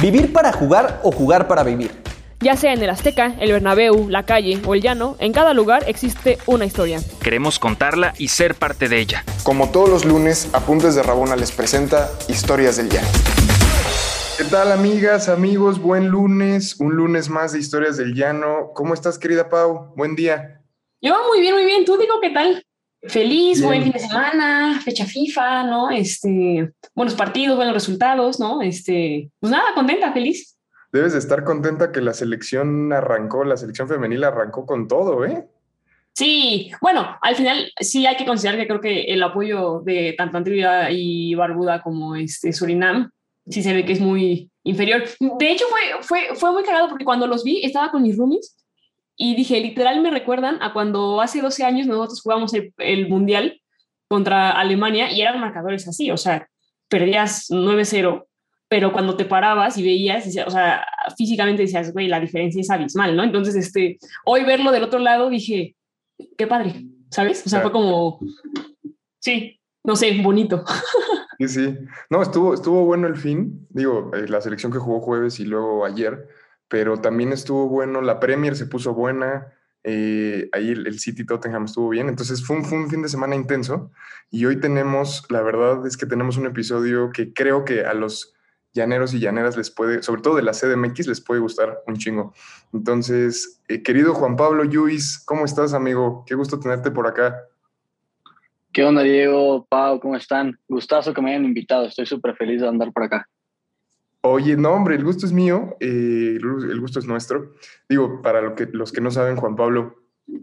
Vivir para jugar o jugar para vivir. Ya sea en el Azteca, el Bernabéu, la calle o el llano, en cada lugar existe una historia. Queremos contarla y ser parte de ella. Como todos los lunes, Apuntes de Rabona les presenta Historias del Llano. ¿Qué tal amigas, amigos? Buen lunes, un lunes más de Historias del Llano. ¿Cómo estás, querida Pau? Buen día. Yo muy bien, muy bien. ¿Tú digo qué tal? Feliz, buen fin de semana, fecha FIFA, ¿no? Este, buenos partidos, buenos resultados, ¿no? Este, pues nada, contenta, feliz. Debes de estar contenta que la selección arrancó, la selección femenil arrancó con todo, ¿eh? Sí, bueno, al final sí hay que considerar que creo que el apoyo de tanto Antigua y Barbuda como este Surinam sí se ve que es muy inferior. De hecho, fue, fue, fue muy cagado porque cuando los vi estaba con mis roomies y dije, literal me recuerdan a cuando hace 12 años nosotros jugamos el, el Mundial contra Alemania y eran marcadores así, o sea, perdías 9-0 pero cuando te parabas y veías, o sea, físicamente decías, güey, la diferencia es abismal, ¿no? Entonces, este, hoy verlo del otro lado dije, qué padre, ¿sabes? O sea, fue como, sí, no sé, bonito. Sí, sí. No, estuvo, estuvo bueno el fin, digo, eh, la selección que jugó jueves y luego ayer, pero también estuvo bueno, la Premier se puso buena, eh, ahí el, City Tottenham estuvo bien, entonces fue un, fue un fin de semana intenso y hoy tenemos, la verdad es que tenemos un episodio que creo que a los llaneros y llaneras les puede, sobre todo de la CDMX, les puede gustar un chingo. Entonces, eh, querido Juan Pablo Lluís, ¿cómo estás, amigo? Qué gusto tenerte por acá. ¿Qué onda, Diego? Pau, ¿cómo están? Gustazo que me hayan invitado, estoy súper feliz de andar por acá. Oye, no, hombre, el gusto es mío, eh, el gusto es nuestro. Digo, para lo que, los que no saben, Juan Pablo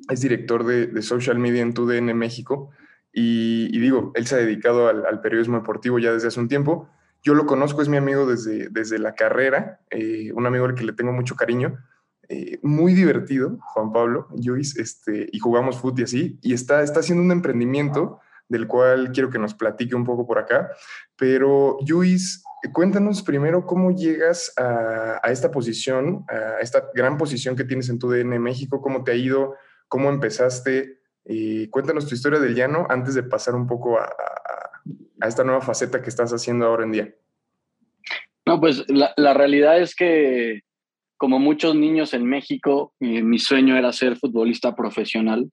es director de, social media en TUDN México y, digo, él se ha dedicado al, al periodismo deportivo ya desde hace un tiempo yo lo conozco, es mi amigo desde, desde la carrera, eh, un amigo al que le tengo mucho cariño, eh, muy divertido, Juan Pablo, Luis, este, y jugamos fútbol y así, y está, está haciendo un emprendimiento del cual quiero que nos platique un poco por acá. Pero, Luis, cuéntanos primero cómo llegas a, esta posición, a esta gran posición que tienes en tu DN México, cómo te ha ido, cómo empezaste. Eh, cuéntanos tu historia del llano antes de pasar un poco a, esta nueva faceta que estás haciendo ahora en día? No, pues la, realidad es que como muchos niños en México, eh, mi sueño era ser futbolista profesional.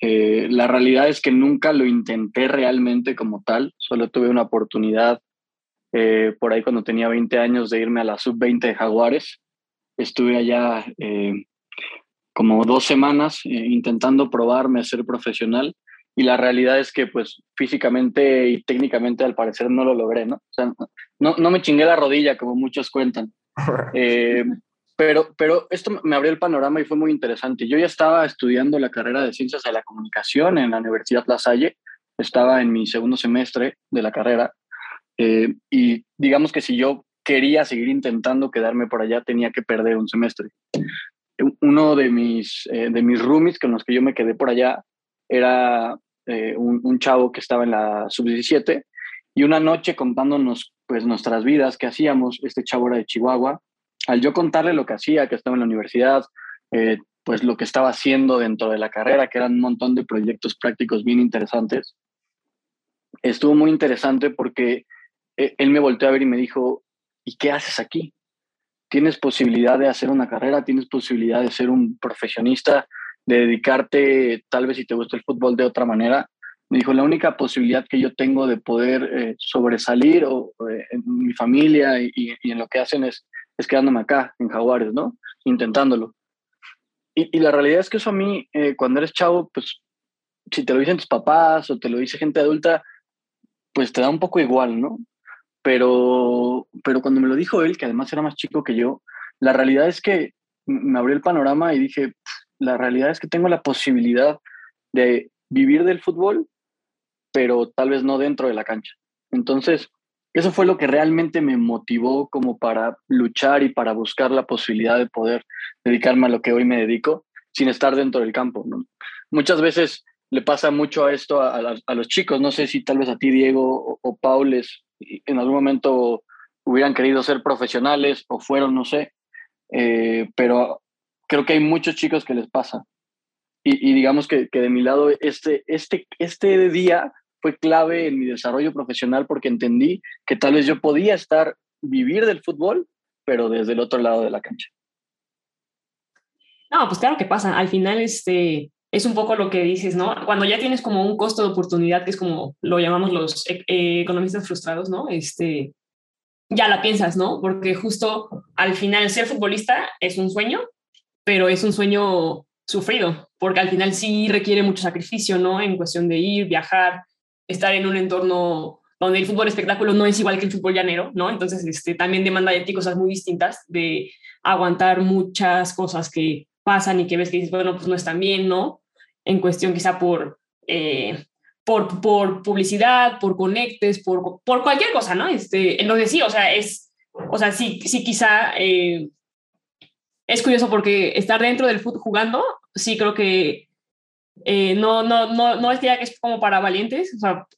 Eh, la realidad es que nunca lo intenté realmente como tal, solo tuve una oportunidad eh, por ahí cuando tenía 20 años de irme a la sub-20 de Jaguares. Estuve allá como dos semanas intentando probarme a ser profesional y la realidad es que pues físicamente y técnicamente al parecer no lo logré, ¿no? O sea, no, no me chingué la rodilla como muchos cuentan. Eh, pero, pero esto me abrió el panorama y fue muy interesante. Yo ya estaba estudiando la carrera de Ciencias de la Comunicación en la Universidad La Salle, estaba en mi segundo semestre de la carrera eh, y digamos que si yo quería seguir intentando quedarme por allá tenía que perder un semestre. Uno de mis, eh, de mis roomies con los que yo me quedé por allá era eh, un, chavo que estaba en la sub-17 y una noche contándonos pues nuestras vidas, qué hacíamos, este chavo era de Chihuahua, al yo contarle lo que hacía, que estaba en la universidad, eh, pues lo que estaba haciendo dentro de la carrera, que eran un montón de proyectos prácticos bien interesantes, estuvo muy interesante porque él me volteó a ver y me dijo, ¿y qué haces aquí? ¿Tienes posibilidad de hacer una carrera? ¿Tienes posibilidad de ser un profesionista? de dedicarte, tal vez si te gusta el fútbol de otra manera. Me dijo, la única posibilidad que yo tengo de poder eh, sobresalir o, eh, en mi familia y, en lo que hacen es, es quedándome acá, en Jaguares, ¿no? Intentándolo. Y, la realidad es que eso a mí, eh, cuando eres chavo, pues si te lo dicen tus papás o te lo dice gente adulta, pues te da un poco igual, ¿no? Pero, pero cuando me lo dijo él, que además era más chico que yo, la realidad es que me abrió el panorama y dije, la realidad es que tengo la posibilidad de vivir del fútbol, pero tal vez no dentro de la cancha. Entonces, eso fue lo que realmente me motivó como para luchar y para buscar la posibilidad de poder dedicarme a lo que hoy me dedico sin estar dentro del campo. Muchas veces le pasa mucho a esto a, los chicos, no sé si tal vez a ti, Diego o, o en algún momento hubieran querido ser profesionales o fueron, no sé, eh, pero creo que hay muchos chicos que les pasa. Y, digamos que, que, de mi lado, este, este, este día fue clave en mi desarrollo profesional porque entendí que tal vez yo podía estar, vivir del fútbol, pero desde el otro lado de la cancha. No, pues claro que pasa. Al final, este, es un poco lo que dices, ¿no? Cuando ya tienes como un costo de oportunidad, que es como lo llamamos los eh, economistas frustrados, ¿no? Este, ya la piensas, ¿no? Porque justo al final ser futbolista es un sueño, pero es un sueño sufrido, porque al final sí requiere mucho sacrificio, ¿no? En cuestión de ir, viajar, estar en un entorno donde el fútbol espectáculo no es igual que el fútbol llanero, ¿no? Entonces, este, también demanda de ti cosas muy distintas, de aguantar muchas cosas que pasan y que ves que dices, bueno, pues no están bien, ¿no? En cuestión quizá por, eh, por, por publicidad, por conectes, por, por cualquier cosa, ¿no? Este, entonces sí, o sea, es, o sea, sí, sí quizá eh, es curioso porque estar dentro del fútbol jugando, sí creo que eh, no, no, no, no es que es como para valientes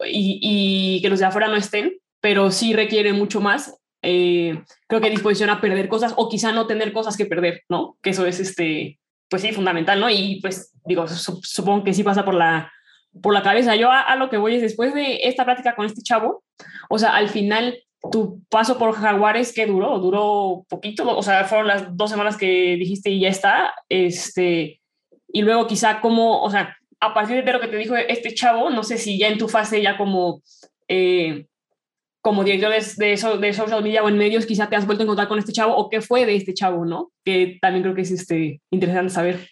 y, y, que los de afuera no estén, pero sí requiere mucho más. Creo que disposición a perder cosas o quizá no tener cosas que perder, ¿no? Que eso es, este, pues sí, fundamental, ¿no? Y pues digo, supongo que sí pasa por la, por la cabeza. Yo a, lo que voy es después de esta plática con este chavo, o sea, al final tu paso por Jaguares, ¿qué duró? ¿Duró poquito? O sea, fueron las dos semanas que dijiste y ya está. Este, y luego quizá como, o sea, a partir de lo que te dijo este chavo, no sé si ya en tu fase ya como, eh, como director de, de, de, social media o en medios, quizá te has vuelto a encontrar con este chavo o qué fue de este chavo, ¿no? Que también creo que es este, interesante saber.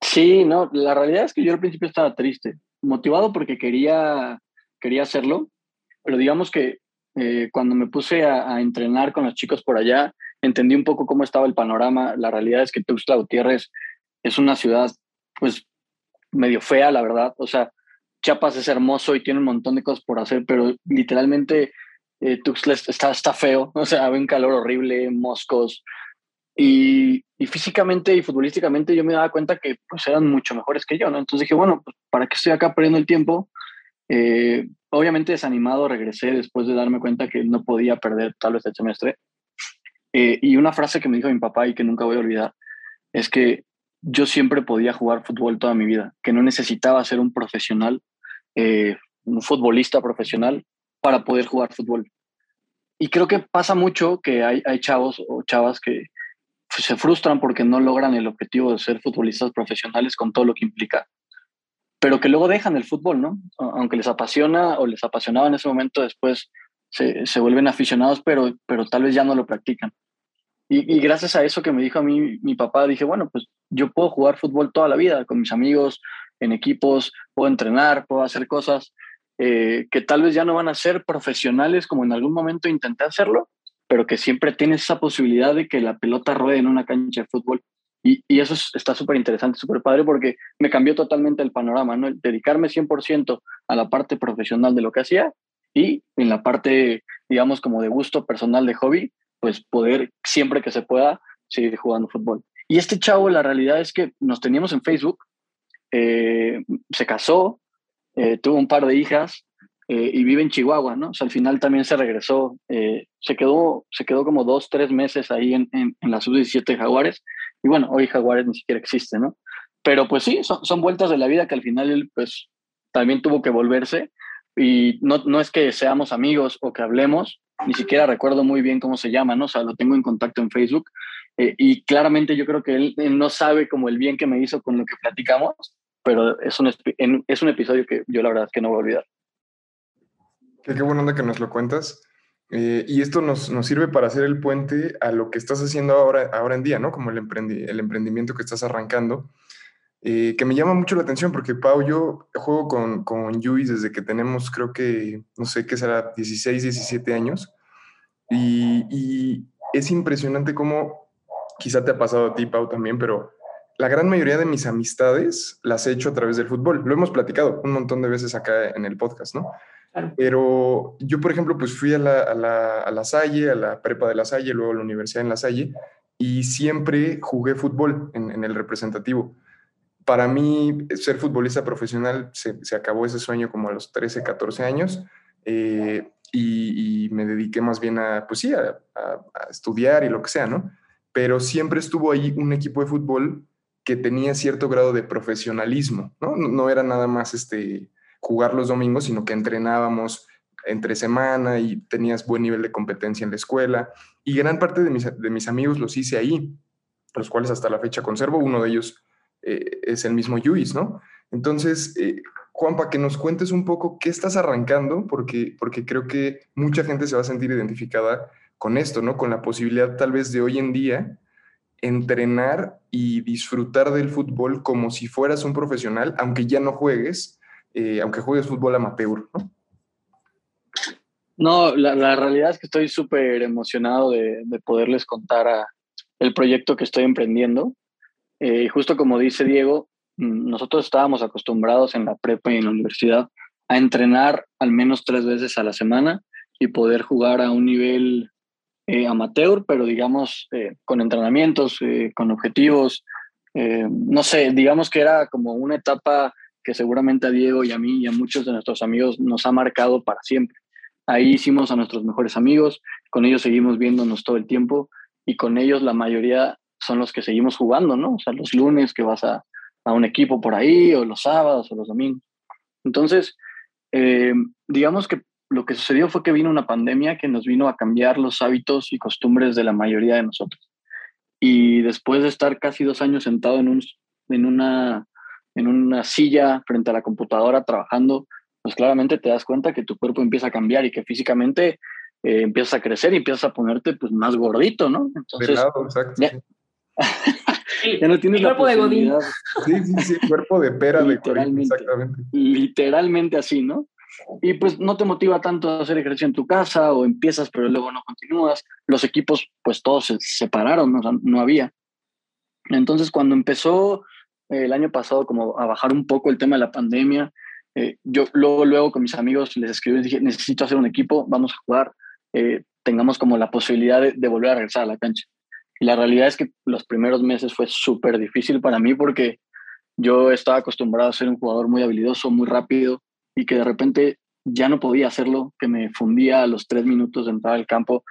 Sí, no, la realidad es que yo al principio estaba triste, motivado porque quería, quería hacerlo, pero digamos que eh, cuando me puse a, a, entrenar con los chicos por allá, entendí un poco cómo estaba el panorama. La realidad es que Tuxtla Gutiérrez es una ciudad, pues, medio fea, la verdad. O sea, Chiapas es hermoso y tiene un montón de cosas por hacer, pero literalmente eh, Tuxtla está, está feo. O sea, un calor horrible, moscos. Y, y, físicamente y futbolísticamente yo me daba cuenta que pues eran mucho mejores que yo, ¿no? Entonces dije, bueno, pues, ¿para qué estoy acá perdiendo el tiempo? Eh, obviamente desanimado regresé después de darme cuenta que no podía perder tal vez el semestre. Eh, y una frase que me dijo mi papá y que nunca voy a olvidar es que yo siempre podía jugar fútbol toda mi vida, que no necesitaba ser un profesional, eh, un futbolista profesional para poder jugar fútbol. Y creo que pasa mucho que hay, hay chavos o chavas que se frustran porque no logran el objetivo de ser futbolistas profesionales con todo lo que implica pero que luego dejan el fútbol, ¿no? Aunque les apasiona o les apasionaba en ese momento, después se, se vuelven aficionados, pero, pero tal vez ya no lo practican. Y, y, gracias a eso que me dijo a mí mi papá, dije, bueno, pues yo puedo jugar fútbol toda la vida con mis amigos, en equipos, puedo entrenar, puedo hacer cosas eh, que tal vez ya no van a ser profesionales como en algún momento intenté hacerlo, pero que siempre tienes esa posibilidad de que la pelota ruede en una cancha de fútbol y, eso es, está súper interesante, súper padre, porque me cambió totalmente el panorama, ¿no? Dedicarme 100% a la parte profesional de lo que hacía y en la parte, digamos, como de gusto personal de hobby, pues poder siempre que se pueda seguir jugando fútbol. Y este chavo, la realidad es que nos teníamos en Facebook, eh, se casó, eh, tuvo un par de hijas eh, y vive en Chihuahua, ¿no? O sea, al final también se regresó, eh, se, quedó, se quedó como dos, tres meses ahí en, en, en la sub-17 Jaguares y bueno, hoy Jaguares ni siquiera existe, ¿no? Pero pues sí, son, son vueltas de la vida que al final él pues también tuvo que volverse y no, no es que seamos amigos o que hablemos, ni siquiera recuerdo muy bien cómo se llama, ¿no? O sea, lo tengo en contacto en Facebook eh, y claramente yo creo que él, él, no sabe como el bien que me hizo con lo que platicamos, pero es un, es un episodio que yo la verdad es que no voy a olvidar. Qué, qué buena onda que nos lo cuentas. Eh, y esto nos, nos, sirve para hacer el puente a lo que estás haciendo ahora, ahora en día, ¿no? Como el, emprendi el emprendimiento que estás arrancando, eh, que me llama mucho la atención porque, Pau, yo juego con, con Yui desde que tenemos, creo que, no sé qué será, 16, 17 años. Y, y es impresionante cómo, quizá te ha pasado a ti, Pau, también, pero la gran mayoría de mis amistades las he hecho a través del fútbol. Lo hemos platicado un montón de veces acá en el podcast, ¿no? Claro. Pero yo, por ejemplo, pues fui a la, a, la, a la Salle, a la prepa de la Salle, luego a la universidad en la Salle, y siempre jugué fútbol en, en el representativo. Para mí, ser futbolista profesional se, se, acabó ese sueño como a los 13, 14 años, eh, y, y, me dediqué más bien a, pues sí, a, a estudiar y lo que sea, ¿no? Pero siempre estuvo ahí un equipo de fútbol que tenía cierto grado de profesionalismo, ¿no? No, era nada más este jugar los domingos, sino que entrenábamos, entre semana y tenías buen nivel de competencia en la escuela. Y gran parte de mis, de mis amigos los hice ahí, los cuales hasta la fecha conservo. Uno de ellos eh, es el mismo Luis, ¿no? Entonces, eh, Juan, para que nos cuentes un poco qué estás arrancando, porque, porque creo que mucha gente se va a sentir identificada con esto, ¿no? Con la posibilidad tal vez de hoy en día entrenar y disfrutar del fútbol como si fueras un profesional, aunque ya no juegues, eh, aunque juegues fútbol amateur, ¿no? No, la, realidad es que estoy súper emocionado de, poderles contar el proyecto que estoy emprendiendo. Eh, justo como dice Diego, mm, nosotros estábamos acostumbrados en la prepa y en la universidad a entrenar al menos tres veces a la semana y poder jugar a un nivel eh, amateur, pero digamos eh, con entrenamientos, con objetivos. no sé, digamos que era como una etapa que seguramente a Diego y a mí y a muchos de nuestros amigos nos ha marcado para siempre. Ahí hicimos a nuestros mejores amigos, con ellos seguimos viéndonos todo el tiempo y con ellos la mayoría son los que seguimos jugando, ¿no? O sea, los lunes que vas a, a un equipo por ahí, o los sábados, o los domingos. Entonces, eh, digamos que lo que sucedió fue que vino una pandemia que nos vino a cambiar los hábitos y costumbres de la mayoría de nosotros. Y después de estar casi dos años sentado en, un, en, una, en una silla frente a la computadora trabajando, pues claramente te das cuenta que tu cuerpo empieza a cambiar y que físicamente eh, empiezas a crecer y empiezas a ponerte pues más gordito, ¿no? Entonces, exacto. Ya, no tienes el cuerpo de Godín. Sí, sí, sí, cuerpo de pera de exactamente. Literalmente así, ¿no? Y pues no te motiva tanto a hacer ejercicio en tu casa o empiezas pero luego no continúas. Los equipos pues todos se separaron, ¿no? no había. Entonces cuando empezó el año pasado como a bajar un poco el tema de la pandemia, eh, yo luego, luego con mis amigos les escribí dije, necesito hacer un equipo, vamos a jugar, eh, tengamos como la posibilidad de, volver a regresar a la cancha. Y la realidad es que los primeros meses fue súper difícil para mí porque yo estaba acostumbrado a ser un jugador muy habilidoso, muy rápido y que de repente ya no podía hacerlo, que me fundía a los tres minutos de entrar al campo,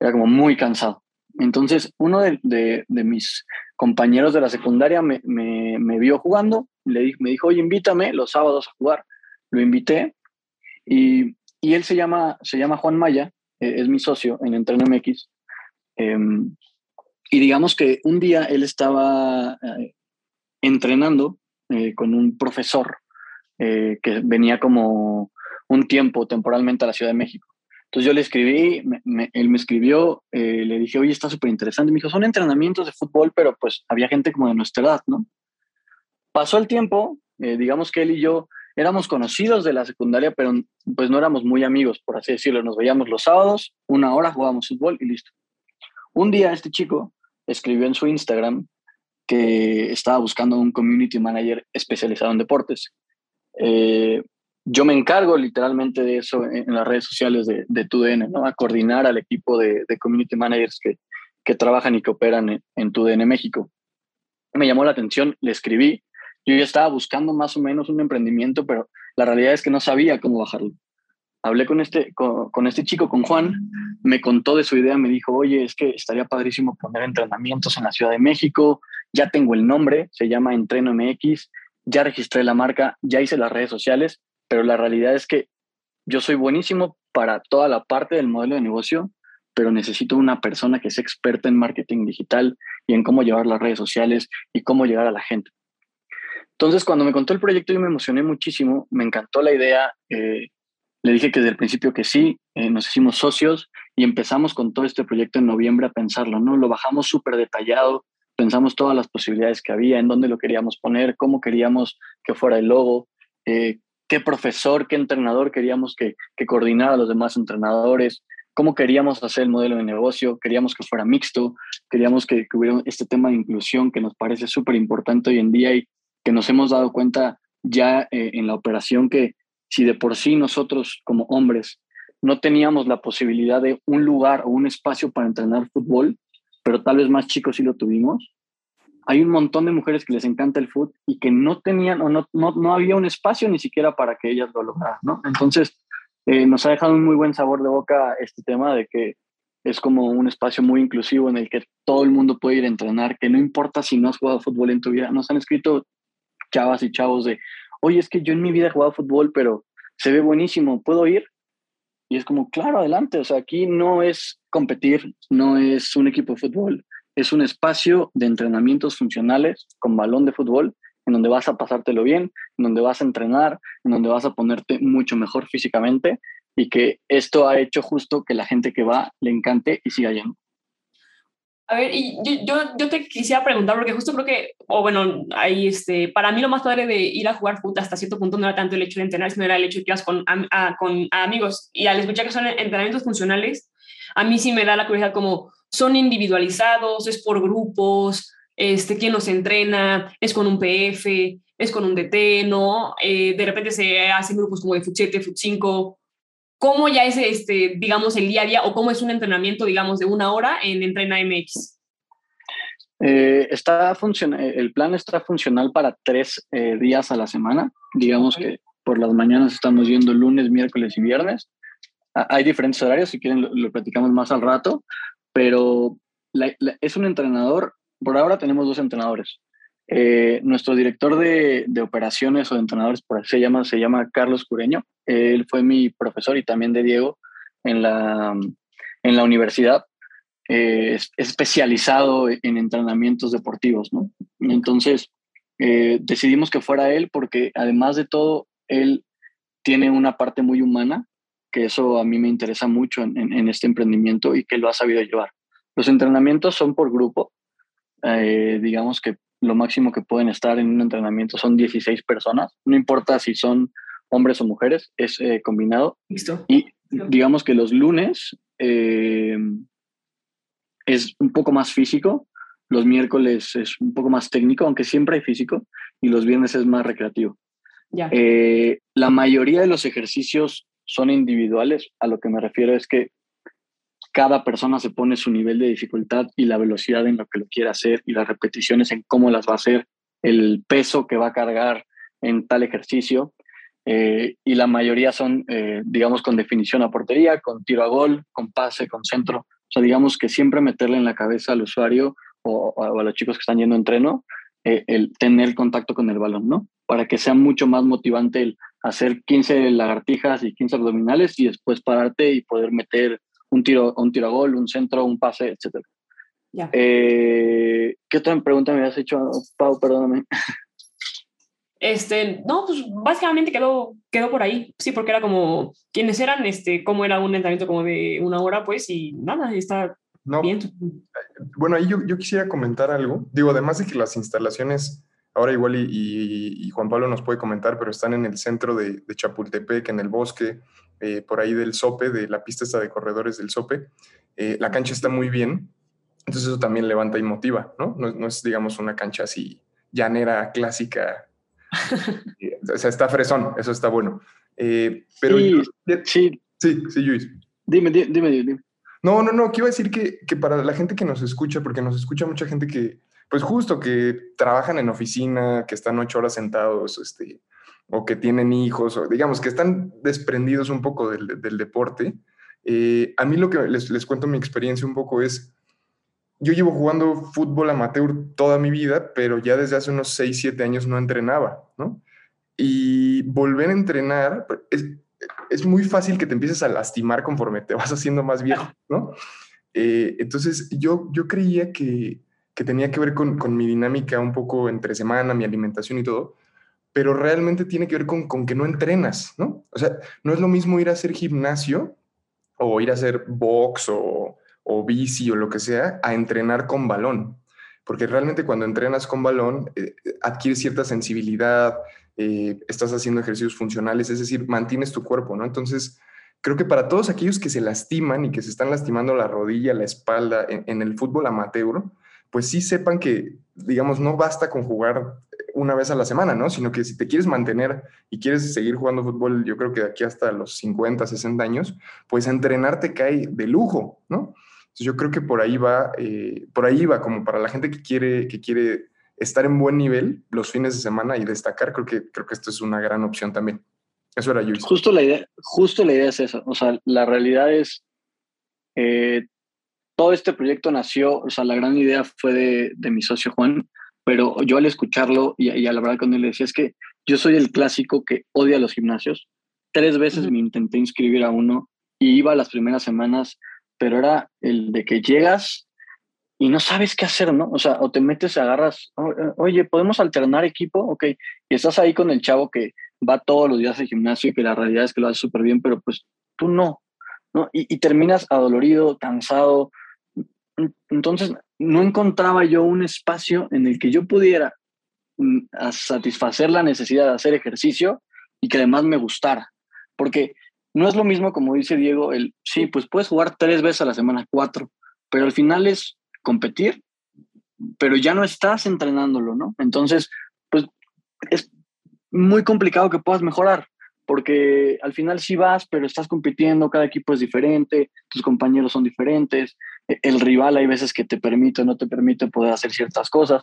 era como muy cansado. Entonces, uno de, de, mis compañeros de la secundaria me, me, vio jugando le me dijo, oye, invítame los sábados a jugar. Lo invité y, y él se llama, se llama Juan Maya, eh, es mi socio en Entreno MX. Em, y digamos que un día él estaba eh, entrenando eh, con un profesor que venía como un tiempo temporalmente a la Ciudad de México. Entonces yo le escribí, él me escribió, le dije, oye, está súper interesante. Me dijo, son entrenamientos de fútbol, pero pues había gente como de nuestra edad, ¿no? Pasó el tiempo, eh, digamos que él y yo éramos conocidos de la secundaria, pero pues no éramos muy amigos, por así decirlo. Nos veíamos los sábados, una hora jugábamos fútbol y listo. Un día este chico escribió en su Instagram que estaba buscando un community manager especializado en deportes. Eh, yo me encargo literalmente de eso en, las redes sociales de, TUDN, ¿no? a coordinar al equipo de, community managers que, que, trabajan y que operan en, en TUDN México. Me llamó la atención, le escribí, yo ya estaba buscando más o menos un emprendimiento, pero la realidad es que no sabía cómo bajarlo. Hablé con este, con, este chico, con Juan, me contó de su idea, me dijo, oye, es que estaría padrísimo poner entrenamientos en la Ciudad de México, ya tengo el nombre, se llama Entreno MX, ya registré la marca, ya hice las redes sociales, pero la realidad es que yo soy buenísimo para toda la parte del modelo de negocio, pero necesito una persona que sea experta en marketing digital y en cómo llevar las redes sociales y cómo llegar a la gente. Entonces, cuando me contó el proyecto, yo me emocioné muchísimo, me encantó la idea. Eh, le dije que desde el principio que sí, eh, nos hicimos socios y empezamos con todo este proyecto en noviembre a pensarlo, ¿no? Lo bajamos súper detallado, pensamos todas las posibilidades que había, en dónde lo queríamos poner, cómo queríamos que fuera el logo, eh, qué profesor, qué entrenador queríamos que, que coordinara a los demás entrenadores, cómo queríamos hacer el modelo de negocio, queríamos que fuera mixto, queríamos que, que este tema de inclusión que nos parece súper importante hoy en día y que nos hemos dado cuenta ya eh, en la operación que si de por sí nosotros como hombres no teníamos la posibilidad de un lugar o un espacio para entrenar fútbol, pero tal vez más chicos sí lo tuvimos, hay un montón de mujeres que les encanta el fútbol y que no tenían o no, no, no, había un espacio ni siquiera para que ellas lo lograran, ¿no? Entonces, eh, nos ha dejado un muy buen sabor de boca este tema de que es como un espacio muy inclusivo en el que todo el mundo puede ir a entrenar, que no importa si no has jugado fútbol en tu vida. Nos han escrito chavas y chavos de, oye, es que yo en mi vida he jugado fútbol, pero se ve buenísimo, ¿puedo ir? Y es como, claro, adelante, o sea, aquí no es competir, no es un equipo de fútbol, es un espacio de entrenamientos funcionales con balón de fútbol en donde vas a pasártelo bien, en donde vas a entrenar, en donde vas a ponerte mucho mejor físicamente y que esto ha hecho justo que la gente que va le encante y siga yendo. A ver, y yo, yo, te quisiera preguntar, porque justo creo que, o bueno, ahí este, para mí lo más padre de ir a jugar fútbol hasta cierto punto no era tanto el hecho de entrenar, sino era el hecho de que ibas con, con amigos. Y al escuchar que son entrenamientos funcionales, a mí sí me da la curiosidad como son individualizados, es por grupos, este, quién nos entrena, es con un PF, es con un DT, ¿no? Eh, de repente se hacen grupos como de FUT 7, FUT 5. ¿Cómo ya es, este, digamos, el día a día o cómo es un entrenamiento, digamos, de una hora en Entrena MX? Eh, está el plan está funcional para tres eh, días a la semana. Digamos que por las mañanas estamos yendo lunes, miércoles y viernes. hay diferentes horarios, si quieren lo, platicamos más al rato, pero es un entrenador por ahora tenemos dos entrenadores. Eh, nuestro director de, operaciones o de entrenadores, por así se llama, se llama Carlos Cureño. Él fue mi profesor y también de Diego en la, en la universidad. Eh, es especializado en entrenamientos deportivos, ¿no? Entonces, eh, decidimos que fuera él porque además de todo, él tiene una parte muy humana, que eso a mí me interesa mucho en, en este emprendimiento y que lo ha sabido llevar. Los entrenamientos son por grupo, eh, digamos que lo máximo que pueden estar en un entrenamiento son 16 personas, no importa si son hombres o mujeres, es eh, combinado. Listo. Y digamos que los lunes eh, es un poco más físico, los miércoles es un poco más técnico, aunque siempre hay físico, y los viernes es más recreativo. Ya. la mayoría de los ejercicios son individuales, a lo que me refiero es que cada persona se pone su nivel de dificultad y la velocidad en lo que lo quiere hacer y las repeticiones en cómo las va a hacer, el peso que va a cargar en tal ejercicio. Eh, y la mayoría son, eh, digamos, con definición a portería, con tiro a gol, con pase, con centro. O sea, digamos que siempre meterle en la cabeza al usuario o, a los chicos que están yendo a entreno eh, el tener contacto con el balón, ¿no? Para que sea mucho más motivante el hacer 15 lagartijas y 15 abdominales y después pararte y poder meter un tiro, un tiro a gol, un centro, un pase, etc. Eh, ¿Qué otra pregunta me habías hecho, Pau? Perdóname. Este, no, pues básicamente quedó, quedó por ahí, sí, porque era como, ¿quiénes eran? Este, cómo era un entrenamiento como de una hora, pues, y nada, está bien. Bueno, ahí yo, yo, quisiera comentar algo. Digo, además de que las instalaciones, ahora igual y, Juan Pablo nos puede comentar, pero están en el centro de, de Chapultepec, en el bosque, eh, por ahí del SOPE, de la pista esta de corredores del SOPE. Eh, la cancha está muy bien, entonces eso también levanta y motiva, ¿no? No, es, digamos, una cancha así llanera, clásica. o sea, está fresón, eso está bueno. Eh, pero sí, sí, sí, sí, Luis. Dime, dime, dime. No, no, no, quiero decir que, que, para la gente que nos escucha, porque nos escucha mucha gente que, pues justo, que trabajan en oficina, que están ocho horas sentados, este, o que tienen hijos, o digamos que están desprendidos un poco del, del deporte. Eh, a mí lo que les, les, cuento mi experiencia un poco es, yo llevo jugando fútbol amateur toda mi vida, pero ya desde hace unos 6, 7 años no entrenaba, ¿no? Y volver a entrenar, es, es muy fácil que te empieces a lastimar conforme te vas haciendo más viejo, ¿no? Eh, entonces yo, yo creía que, que tenía que ver con, con mi dinámica un poco entre semana, mi alimentación y todo, pero realmente tiene que ver con, con, que no entrenas, ¿no? O sea, no es lo mismo ir a hacer gimnasio o ir a hacer box o, o bici o lo que sea, a entrenar con balón. Porque realmente cuando entrenas con balón, eh, adquieres cierta sensibilidad, eh, estás haciendo ejercicios funcionales, es decir, mantienes tu cuerpo, ¿no? Entonces, creo que para todos aquellos que se lastiman y que se están lastimando la rodilla, la espalda en, en el fútbol amateur, pues sí sepan que, digamos, no basta con jugar una vez a la semana, ¿no? Sino que si te quieres mantener y quieres seguir jugando fútbol, yo creo que de aquí hasta los 50, 60 años, pues entrenarte cae de lujo, ¿no? Entonces yo creo que por ahí va, eh, por ahí va, como para la gente que quiere, que quiere estar en buen nivel los fines de semana y destacar, creo que, creo que esto es una gran opción también. Eso era yo. Justo la idea, justo la idea es esa. O sea, la realidad es, eh, todo este proyecto nació, o sea, la gran idea fue de, de mi socio Juan, pero yo al escucharlo y, y, a la verdad con él le decía, es que yo soy el clásico que odia los gimnasios. Tres veces me intenté inscribir a uno y iba las primeras semanas, pero era el de que llegas y no sabes qué hacer, ¿no? O sea, o te metes, agarras, oye, ¿podemos alternar equipo? Ok, y estás ahí con el chavo que va todos los días al gimnasio y que la realidad es que lo hace súper bien, pero pues tú no, ¿no? Y, y terminas adolorido, cansado. Entonces, no encontraba yo un espacio en el que yo pudiera mm, satisfacer la necesidad de hacer ejercicio y que además me gustara. Porque no es lo mismo, como dice Diego, el, sí, pues puedes jugar tres veces a la semana, cuatro, pero al final es competir, pero ya no estás entrenándolo, ¿no? Entonces, pues es muy complicado que puedas mejorar, porque al final sí vas, pero estás compitiendo, cada equipo es diferente, tus compañeros son diferentes, el rival hay veces que te permite o no te permite poder hacer ciertas cosas.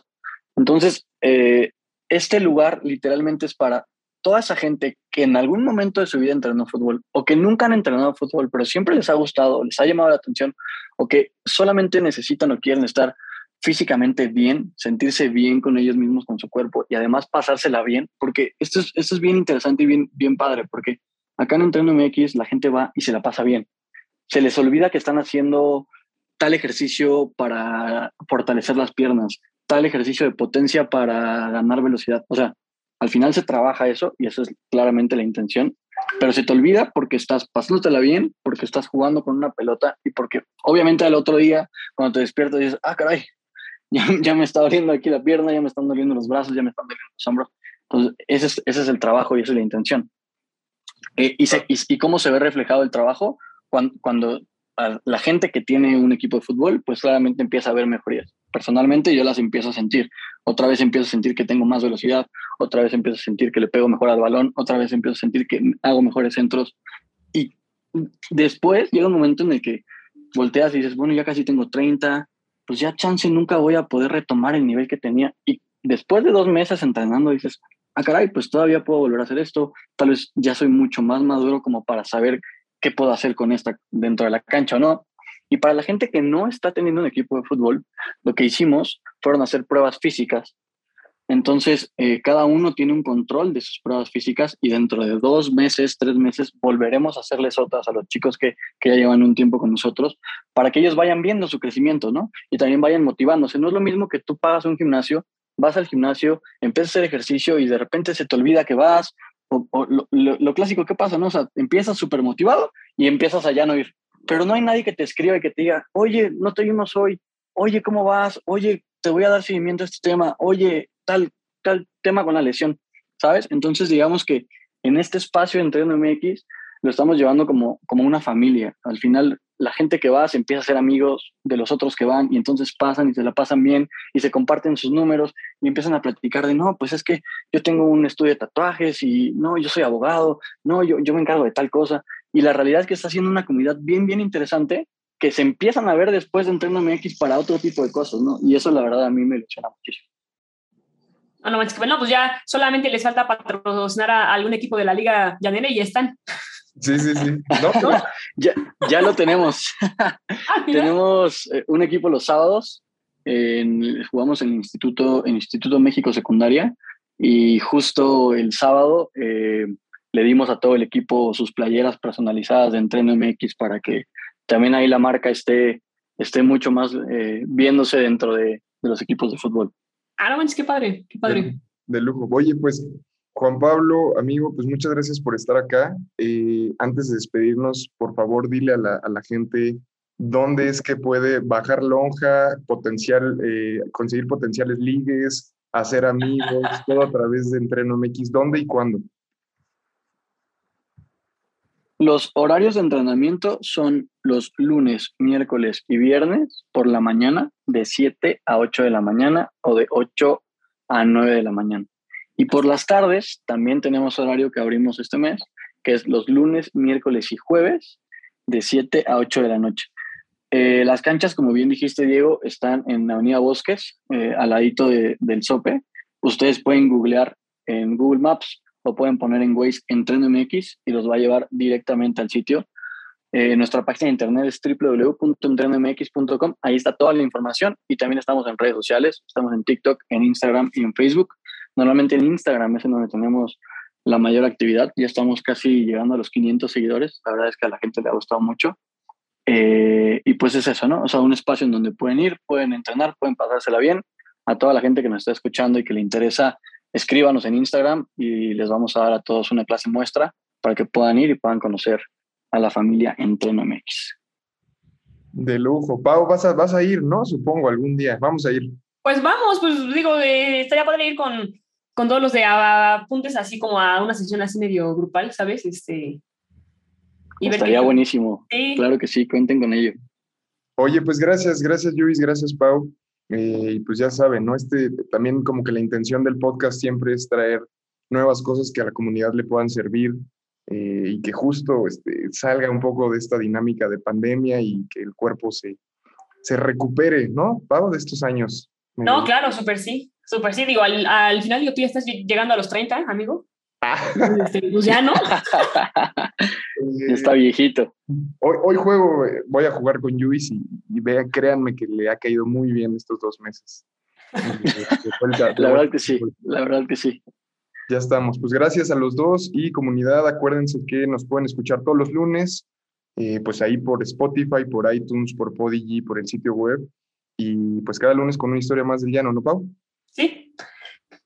Entonces, eh, este lugar literalmente es para toda esa gente que en algún momento de su vida entrenó fútbol o que nunca han entrenado fútbol, pero siempre les ha gustado, les ha llamado la atención o que solamente necesitan o quieren estar físicamente bien, sentirse bien con ellos mismos, con su cuerpo y además pasársela bien, porque esto es, esto es bien interesante y bien, bien padre, porque acá en Entreno MX la gente va y se la pasa bien. Se les olvida que están haciendo tal ejercicio para fortalecer las piernas, tal ejercicio de potencia para ganar velocidad. O sea, al final se trabaja eso y eso es claramente la intención, pero se te olvida porque estás pasándotela bien, porque estás jugando con una pelota y porque obviamente al otro día cuando te despiertas dices, ah, caray, ya, me está doliendo aquí la pierna, ya me están doliendo los brazos, ya me están doliendo los hombros. Entonces, ese es, el trabajo y esa es la intención. Eh, y, cómo se ve reflejado el trabajo cuando la gente que tiene un equipo de fútbol, pues claramente empieza a ver mejorías. Personalmente yo las empiezo a sentir. Otra vez empiezo a sentir que tengo más velocidad, otra vez empiezo a sentir que le pego mejor al balón, otra vez empiezo a sentir que hago mejores centros. Y después llega un momento en el que volteas y dices, bueno, ya casi tengo 30, pues ya chance nunca voy a poder retomar el nivel que tenía. Y después de dos meses entrenando dices, ah, caray, pues todavía puedo volver a hacer esto, tal vez ya soy mucho más maduro como para saber qué puedo hacer con esta dentro de la cancha o no. Y para la gente que no está teniendo un equipo de fútbol, lo que hicimos fueron hacer pruebas físicas. Entonces, eh, cada uno tiene un control de sus pruebas físicas y dentro de dos meses, tres meses, volveremos a hacerles otras a los chicos que, que ya llevan un tiempo con nosotros para que ellos vayan viendo su crecimiento, ¿no? Y también vayan motivándose. No es lo mismo que tú pagas un gimnasio, vas al gimnasio, empiezas a hacer ejercicio y de repente se te olvida que vas, lo, clásico que pasa, ¿no? O sea, empiezas súper motivado y empiezas a ya no ir. Pero no hay nadie que te escriba y que te diga, oye, no te vimos hoy, oye, ¿cómo vas? Oye, te voy a dar seguimiento a este tema, oye, tal, tal tema con la lesión, ¿sabes? Entonces, digamos que en este espacio entre MX lo estamos llevando como, como una familia. Al final, la gente que va se empieza a ser amigos de los otros que van y entonces pasan y se la pasan bien y se comparten sus números y empiezan a platicar de, no, pues es que yo tengo un estudio de tatuajes y no, yo soy abogado, no, yo, yo me encargo de tal cosa. Y la realidad es que está haciendo una comunidad bien, bien interesante que se empiezan a ver después de Entreno MX para otro tipo de cosas, ¿no? Y eso la verdad a mí me ilusiona muchísimo. Ah, no, no, pues ya solamente les falta patrocinar a algún equipo de la Liga Llanera y ya están. Sí, sí, sí. No, ya, ya, lo tenemos. Ah, tenemos eh, un equipo los sábados. jugamos en el Instituto, en Instituto México Secundaria y justo el sábado eh, le dimos a todo el equipo sus playeras personalizadas de Entreno MX para que también ahí la marca esté, esté mucho más eh, viéndose dentro de, de, los equipos de fútbol. Ah, no manches, qué padre, qué padre. de lujo. Oye, pues Juan Pablo, amigo, pues muchas gracias por estar acá. Eh, antes de despedirnos, por favor, dile a la, gente dónde es que puede bajar lonja, potencial, eh, conseguir potenciales ligues, hacer amigos, todo a través de Entreno MX. ¿Dónde y cuándo? Los horarios de entrenamiento son los lunes, miércoles y viernes por la mañana, de 7 a 8 de la mañana o de 8 a 9 de la mañana. Y por las tardes también tenemos horario que abrimos este mes, que es los lunes, miércoles y jueves de 7 a 8 de la noche. Eh, las canchas, como bien dijiste, Diego, están en la Avenida Bosques, eh, al ladito del SOPE. Ustedes pueden googlear en Google Maps o pueden poner en Waze Entreno MX y los va a llevar directamente al sitio. Eh, nuestra página de internet es www.entrenomx.com. Ahí está toda la información y también estamos en redes sociales. Estamos en TikTok, en Instagram y en Facebook. Normalmente en Instagram es en donde tenemos la mayor actividad. Ya estamos casi llegando a los 500 seguidores. La verdad es que a la gente le ha gustado mucho. Eh, y pues es eso, ¿no? O sea, un espacio en donde pueden ir, pueden entrenar, pueden pasársela bien. A toda la gente que nos está escuchando y que le interesa, escríbanos en Instagram y les vamos a dar a todos una clase muestra para que puedan ir y puedan conocer a la familia Entreno MX. De lujo. Pau, vas a, vas a ir, ¿no? Supongo, algún día. Vamos a ir. Pues vamos, pues digo, eh, estaría padre ir con, con todos los de apuntes así como a una sesión así medio grupal, ¿sabes? Este, y Estaría buenísimo. Sí. Claro que sí, cuenten con ello. Oye, pues gracias, gracias Luis, gracias Pau. Eh, y pues ya saben, ¿no? Este, también como que la intención del podcast siempre es traer nuevas cosas que a la comunidad le puedan servir eh, y que justo este, salga un poco de esta dinámica de pandemia y que el cuerpo se, se recupere, ¿no? Pau, de estos años. No, claro, súper sí, súper sí. Digo, al, al final tú ya estás llegando a los 30, amigo. Este, pues ya no. Está viejito. Hoy, hoy juego, eh, voy a jugar con Luis y, vean, créanme que le ha caído muy bien estos dos meses. la verdad que sí, la verdad que sí. Ya estamos. Pues gracias a los dos y comunidad, acuérdense que nos pueden escuchar todos los lunes, eh, pues ahí por Spotify, por iTunes, por Podigy, por el sitio web. Y pues cada lunes con una historia más del llano, ¿no, Pau? Sí,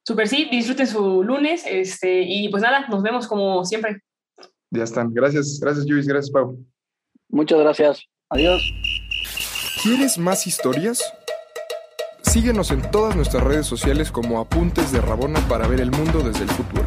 Super sí, disfruten su lunes este, y pues nada, nos vemos como siempre. Ya están. Gracias, gracias Luis, gracias Pau. Muchas gracias. Adiós. ¿Quieres más historias? Síguenos en todas nuestras redes sociales como Apuntes de Rabona para ver el mundo desde el futuro.